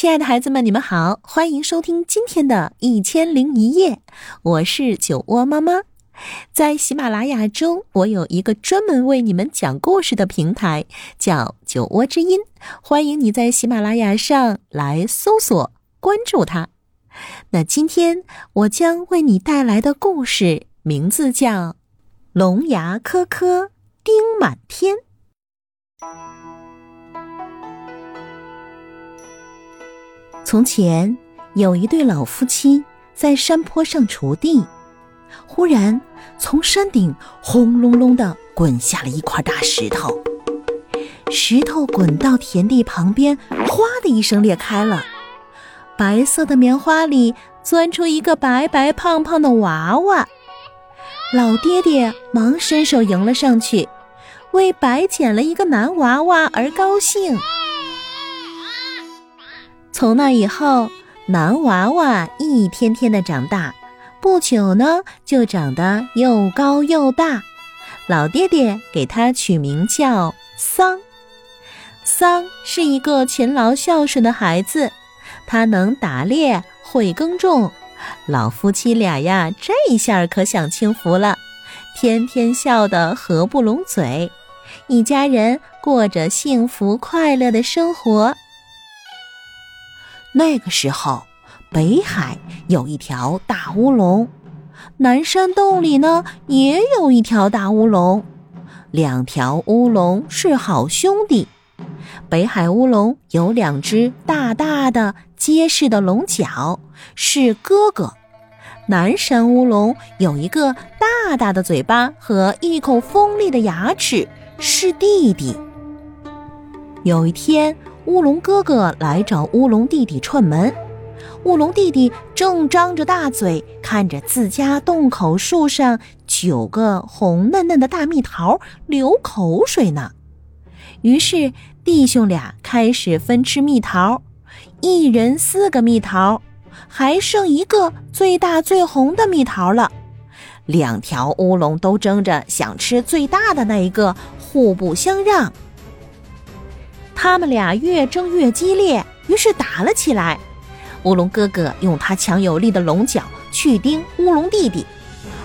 亲爱的孩子们，你们好，欢迎收听今天的《一千零一夜》，我是酒窝妈妈。在喜马拉雅中，我有一个专门为你们讲故事的平台，叫“酒窝之音”，欢迎你在喜马拉雅上来搜索关注它。那今天我将为你带来的故事名字叫《龙牙颗颗钉满天》。从前有一对老夫妻在山坡上锄地，忽然从山顶轰隆隆的滚下了一块大石头，石头滚到田地旁边，哗的一声裂开了，白色的棉花里钻出一个白白胖胖的娃娃，老爹爹忙伸手迎了上去，为白捡了一个男娃娃而高兴。从那以后，男娃娃一天天的长大，不久呢，就长得又高又大。老爹爹给他取名叫桑。桑是一个勤劳孝顺的孩子，他能打猎，会耕种。老夫妻俩呀，这下可享清福了，天天笑得合不拢嘴，一家人过着幸福快乐的生活。那个时候，北海有一条大乌龙，南山洞里呢也有一条大乌龙，两条乌龙是好兄弟。北海乌龙有两只大大的结实的龙角，是哥哥；南山乌龙有一个大大的嘴巴和一口锋利的牙齿，是弟弟。有一天。乌龙哥哥来找乌龙弟弟串门，乌龙弟弟正张着大嘴看着自家洞口树上九个红嫩嫩的大蜜桃流口水呢。于是弟兄俩开始分吃蜜桃，一人四个蜜桃，还剩一个最大最红的蜜桃了。两条乌龙都争着想吃最大的那一个，互不相让。他们俩越争越激烈，于是打了起来。乌龙哥哥用他强有力的龙角去叮乌龙弟弟，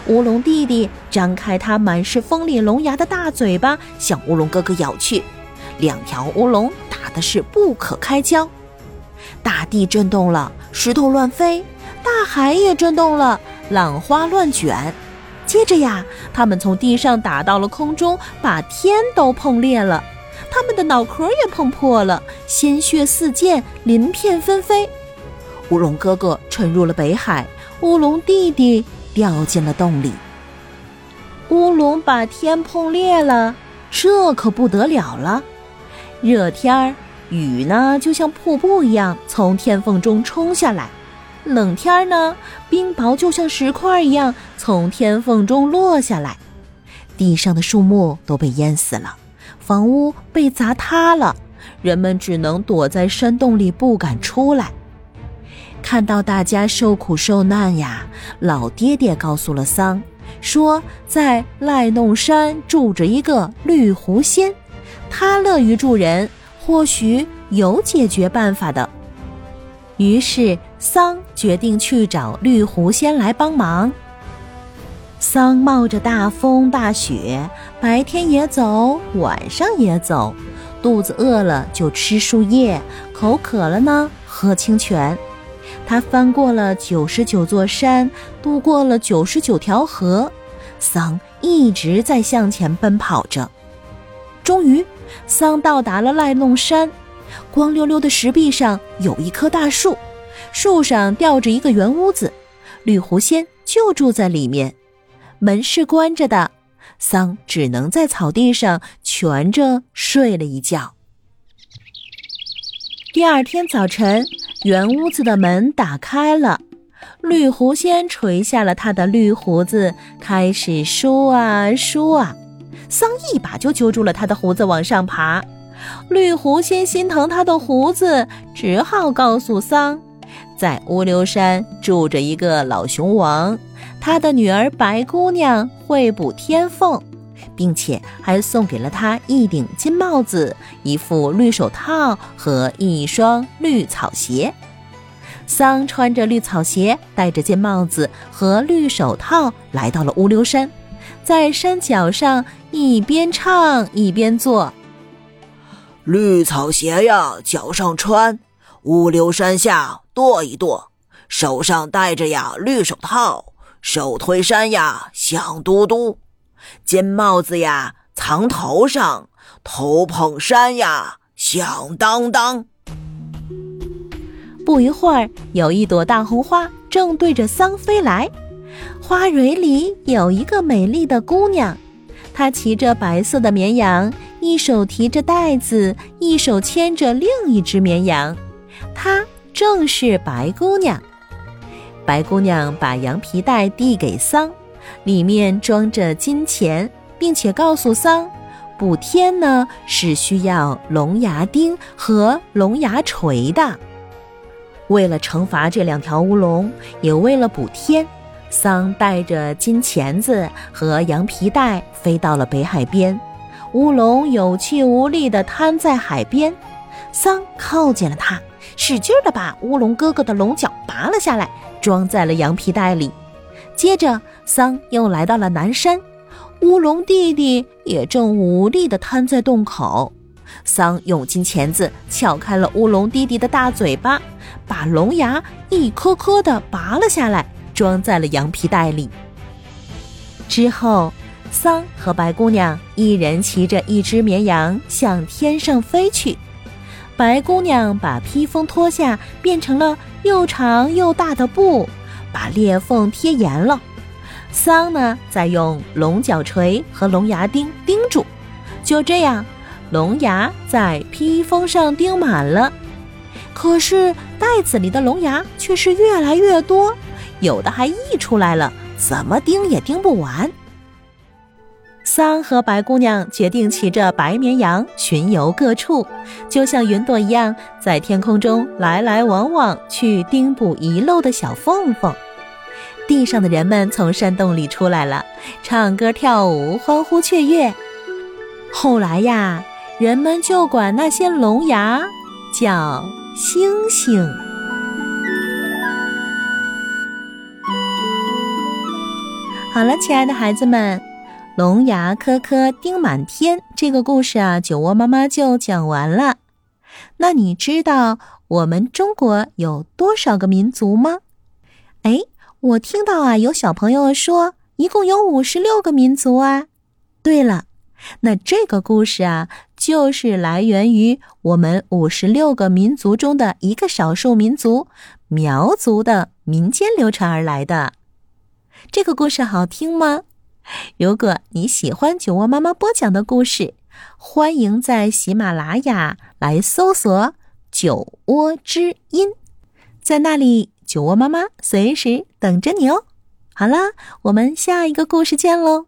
乌龙弟弟张开他满是锋利龙牙的大嘴巴向乌龙哥哥咬去。两条乌龙打的是不可开交，大地震动了，石头乱飞，大海也震动了，浪花乱卷。接着呀，他们从地上打到了空中，把天都碰裂了。他们的脑壳也碰破了，鲜血四溅，鳞片纷飞。乌龙哥哥沉入了北海，乌龙弟弟掉进了洞里。乌龙把天碰裂了，这可不得了了。热天儿，雨呢就像瀑布一样从天缝中冲下来；冷天呢，冰雹就像石块一样从天缝中落下来。地上的树木都被淹死了。房屋被砸塌了，人们只能躲在山洞里，不敢出来。看到大家受苦受难呀，老爹爹告诉了桑，说在赖弄山住着一个绿狐仙，他乐于助人，或许有解决办法的。于是桑决定去找绿狐仙来帮忙。桑冒着大风大雪，白天也走，晚上也走。肚子饿了就吃树叶，口渴了呢喝清泉。他翻过了九十九座山，渡过了九十九条河。桑一直在向前奔跑着。终于，桑到达了赖弄山。光溜溜的石壁上有一棵大树，树上吊着一个圆屋子，绿狐仙就住在里面。门是关着的，桑只能在草地上蜷着睡了一觉。第二天早晨，圆屋子的门打开了，绿狐仙垂下了他的绿胡子，开始梳啊梳啊。桑一把就揪住了他的胡子往上爬，绿狐仙心疼他的胡子，只好告诉桑。在乌溜山住着一个老熊王，他的女儿白姑娘会补天凤，并且还送给了他一顶金帽子、一副绿手套和一双绿草鞋。桑穿着绿草鞋，戴着金帽子和绿手套，来到了乌溜山，在山脚上一边唱一边做。绿草鞋呀，脚上穿；乌溜山下跺一跺，手上戴着呀绿手套，手推山呀响嘟嘟。金帽子呀，藏头上，头捧山呀，响当当。不一会儿，有一朵大红花正对着桑飞来，花蕊里有一个美丽的姑娘，她骑着白色的绵羊，一手提着袋子，一手牵着另一只绵羊，她正是白姑娘。白姑娘把羊皮袋递给桑。里面装着金钱，并且告诉桑，补天呢是需要龙牙钉和龙牙锤的。为了惩罚这两条乌龙，也为了补天，桑带着金钳子和羊皮袋飞到了北海边。乌龙有气无力地瘫在海边，桑靠近了他，使劲地把乌龙哥哥的龙角拔了下来，装在了羊皮袋里。接着，桑又来到了南山，乌龙弟弟也正无力地瘫在洞口。桑用金钳子撬开了乌龙弟弟的大嘴巴，把龙牙一颗颗地拔了下来，装在了羊皮袋里。之后，桑和白姑娘一人骑着一只绵羊向天上飞去。白姑娘把披风脱下，变成了又长又大的布。把裂缝贴严了，桑呢，再用龙角锤和龙牙钉钉住，就这样，龙牙在披风上钉满了。可是袋子里的龙牙却是越来越多，有的还溢出来了，怎么钉也钉不完。桑和白姑娘决定骑着白绵羊巡游各处，就像云朵一样，在天空中来来往往，去钉补遗漏的小缝缝。地上的人们从山洞里出来了，唱歌跳舞，欢呼雀跃。后来呀，人们就管那些龙牙叫星星。好了，亲爱的孩子们，龙牙颗颗钉满天这个故事啊，酒窝妈妈就讲完了。那你知道我们中国有多少个民族吗？哎。我听到啊，有小朋友说，一共有五十六个民族啊。对了，那这个故事啊，就是来源于我们五十六个民族中的一个少数民族——苗族的民间流传而来的。这个故事好听吗？如果你喜欢酒窝妈妈播讲的故事，欢迎在喜马拉雅来搜索“酒窝之音”，在那里。酒窝妈妈随时等着你哦！好啦，我们下一个故事见喽。